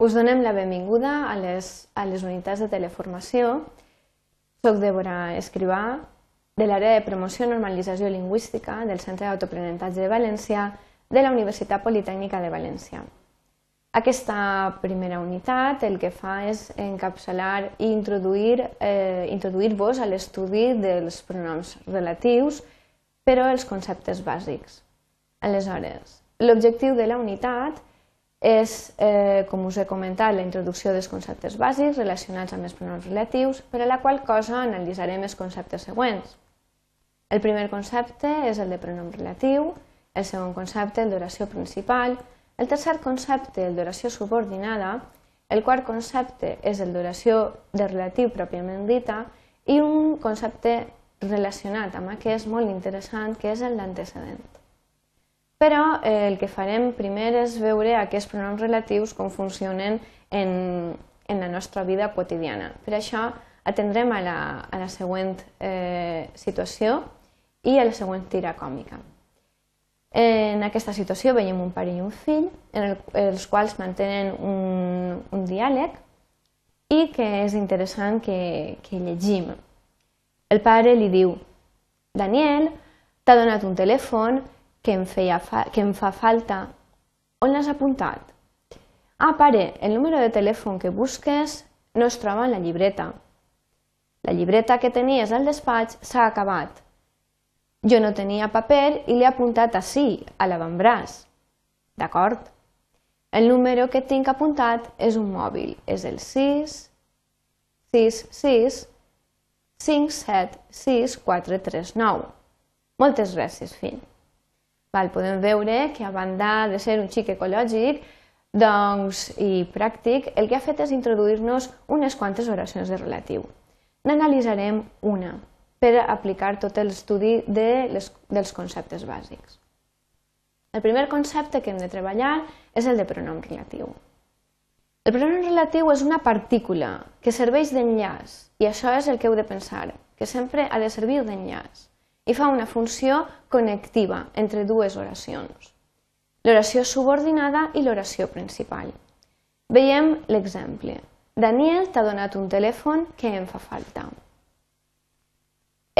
Us donem la benvinguda a les, a les unitats de teleformació. Soc Débora Escrivà, de l'àrea de promoció i normalització lingüística del Centre d'Autoaprenentatge de València de la Universitat Politècnica de València. Aquesta primera unitat el que fa és encapçalar i introduir-vos eh, introduir a l'estudi dels pronoms relatius, però els conceptes bàsics. Aleshores, l'objectiu de la unitat és, eh, com us he comentat, la introducció dels conceptes bàsics relacionats amb els pronoms relatius, per a la qual cosa analitzarem els conceptes següents. El primer concepte és el de pronom relatiu, el segon concepte el d'oració principal, el tercer concepte el d'oració subordinada, el quart concepte és el d'oració de relatiu pròpiament dita i un concepte relacionat amb aquest molt interessant que és el d'antecedent. Però eh, el que farem primer és veure aquests pronoms relatius com funcionen en, en la nostra vida quotidiana. Per això atendrem a la, a la següent eh, situació i a la següent tira còmica. En aquesta situació veiem un pare i un fill, en el, els quals mantenen un, un diàleg i que és interessant que, que llegim. El pare li diu, Daniel, t'ha donat un telèfon que em, feia fa, que em fa falta. On l'has apuntat? Ah, pare, el número de telèfon que busques no es troba en la llibreta. La llibreta que tenies al despatx s'ha acabat. Jo no tenia paper i l'he apuntat així, a l'avantbraç. D'acord? El número que tinc apuntat és un mòbil, és el 6 6 6 5 7 6 4 3 9. Moltes gràcies, fill. Val, podem veure que a banda de ser un xic ecològic doncs, i pràctic, el que ha fet és introduir-nos unes quantes oracions de relatiu. N'analitzarem una per aplicar tot l'estudi de dels conceptes bàsics. El primer concepte que hem de treballar és el de pronom relatiu. El pronom relatiu és una partícula que serveix d'enllaç i això és el que heu de pensar, que sempre ha de servir d'enllaç i fa una funció connectiva entre dues oracions, l'oració subordinada i l'oració principal. Veiem l'exemple. Daniel t'ha donat un telèfon que em fa falta.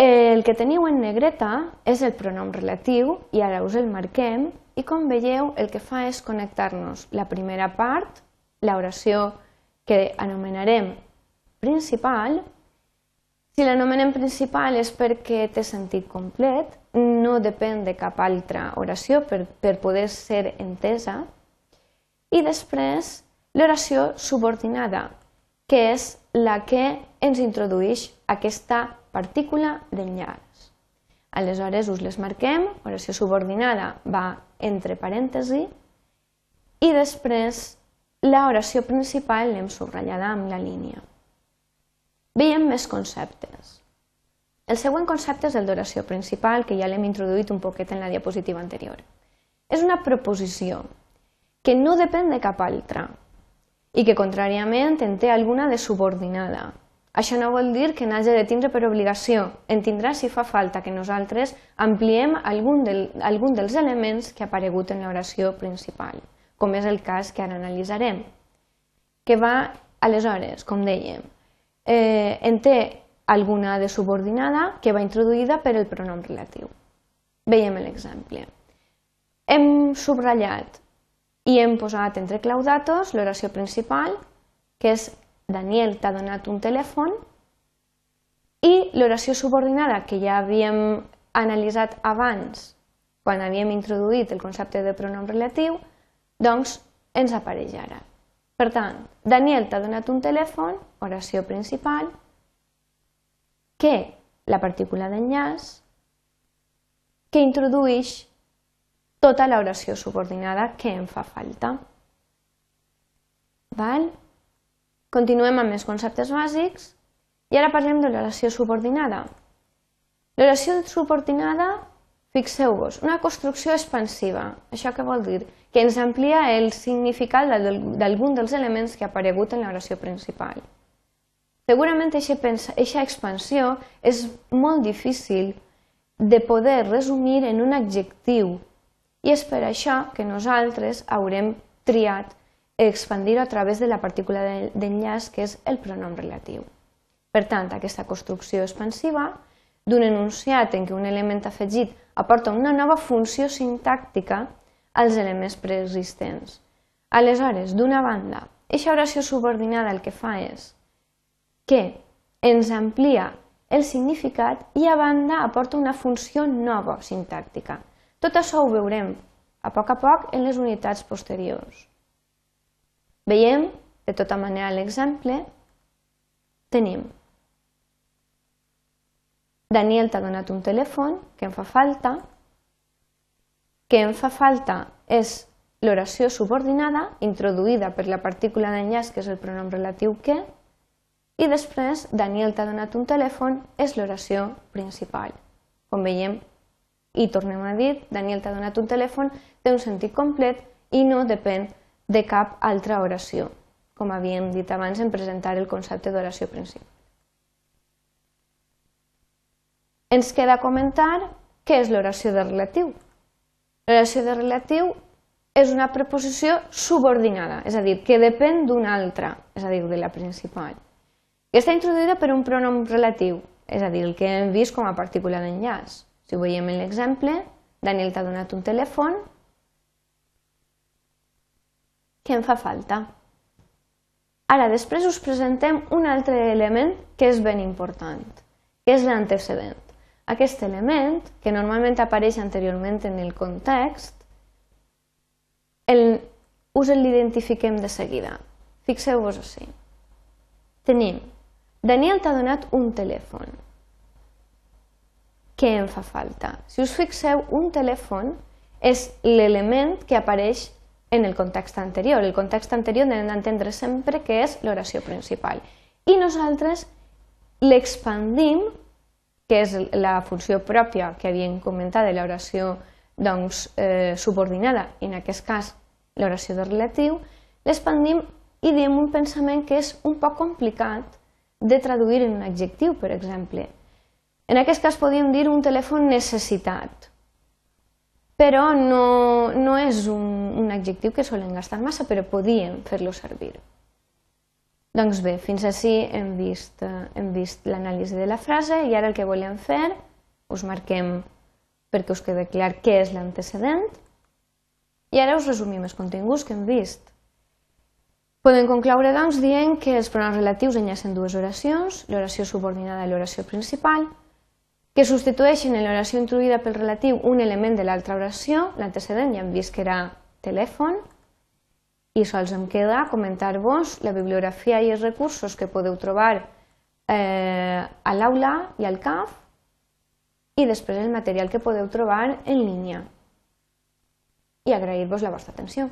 El que teniu en negreta és el pronom relatiu i ara us el marquem i com veieu el que fa és connectar-nos la primera part, l'oració que anomenarem principal, si l'anomenem principal és perquè té sentit complet, no depèn de cap altra oració per, per poder ser entesa. I després l'oració subordinada, que és la que ens introdueix aquesta partícula d'enllaç. Aleshores us les marquem, oració subordinada va entre parèntesi i després l'oració principal l'hem subratllada amb la línia. Veiem més conceptes. El següent concepte és el d'oració principal, que ja l'hem introduït un poquet en la diapositiva anterior. És una proposició que no depèn de cap altra i que, contràriament, en té alguna de subordinada. Això no vol dir que n'hagi de tindre per obligació. En tindrà si fa falta que nosaltres ampliem algun, del, algun dels elements que ha aparegut en l'oració principal, com és el cas que ara analitzarem, que va, aleshores, com dèiem, eh, en té alguna de subordinada que va introduïda per el pronom relatiu. Veiem l'exemple. Hem subratllat i hem posat entre claudatos l'oració principal, que és Daniel t'ha donat un telèfon, i l'oració subordinada, que ja havíem analitzat abans, quan havíem introduït el concepte de pronom relatiu, doncs ens apareix ara. Per tant, Daniel t'ha donat un telèfon, oració principal, que la partícula d'enllaç, que introdueix tota l'oració subordinada que em fa falta. Val? Continuem amb els conceptes bàsics i ara parlem de l'oració subordinada. L'oració subordinada Fixeu-vos, una construcció expansiva. Això què vol dir? Que ens amplia el significat d'algun dels elements que ha aparegut en l'oració principal. Segurament aquesta expansió és molt difícil de poder resumir en un adjectiu i és per això que nosaltres haurem triat expandir-ho a través de la partícula d'enllaç que és el pronom relatiu. Per tant, aquesta construcció expansiva d'un enunciat en què un element afegit aporta una nova funció sintàctica als elements preexistents. Aleshores, d'una banda, aquesta oració subordinada el que fa és que ens amplia el significat i a banda aporta una funció nova sintàctica. Tot això ho veurem a poc a poc en les unitats posteriors. Veiem, de tota manera, l'exemple. Tenim Daniel t'ha donat un telèfon que em fa falta, que em fa falta és l'oració subordinada introduïda per la partícula d'enllaç, que és el pronom relatiu que, i després Daniel t'ha donat un telèfon és l'oració principal. Com veiem, i tornem a dir, Daniel t'ha donat un telèfon, té un sentit complet i no depèn de cap altra oració, com havíem dit abans en presentar el concepte d'oració principal. Ens queda comentar què és l'oració de relatiu. L'oració de relatiu és una preposició subordinada, és a dir, que depèn d'una altra, és a dir, de la principal. I està introduïda per un pronom relatiu, és a dir, el que hem vist com a partícula d'enllaç. Si ho veiem en l'exemple, Daniel t'ha donat un telèfon, que em fa falta. Ara, després us presentem un altre element que és ben important, que és l'antecedent. Aquest element, que normalment apareix anteriorment en el context, el, us l'identifiquem de seguida. Fixeu-vos així. Tenim, Daniel t'ha donat un telèfon. Què em fa falta? Si us fixeu, un telèfon és l'element que apareix en el context anterior. El context anterior hem d'entendre sempre que és l'oració principal. I nosaltres l'expandim, que és la funció pròpia que havíem comentat de l'oració doncs, eh, subordinada, en aquest cas l'oració de relatiu, l'expandim i diem un pensament que és un poc complicat de traduir en un adjectiu, per exemple. En aquest cas podríem dir un telèfon necessitat però no, no és un, un adjectiu que solen gastar massa, però podíem fer-lo servir. Doncs bé, fins així hem vist, hem vist l'anàlisi de la frase i ara el que volem fer, us marquem perquè us quede clar què és l'antecedent i ara us resumim els continguts que hem vist. Podem concloure doncs dient que els pronoms relatius enllacen dues oracions, l'oració subordinada i l'oració principal, que substitueixen en l'oració introduïda pel relatiu un element de l'altra oració, l'antecedent ja hem vist que era telèfon, i sols em queda comentar-vos la bibliografia i els recursos que podeu trobar eh, a l'aula i al CAF i després el material que podeu trobar en línia. I agrair-vos la vostra atenció.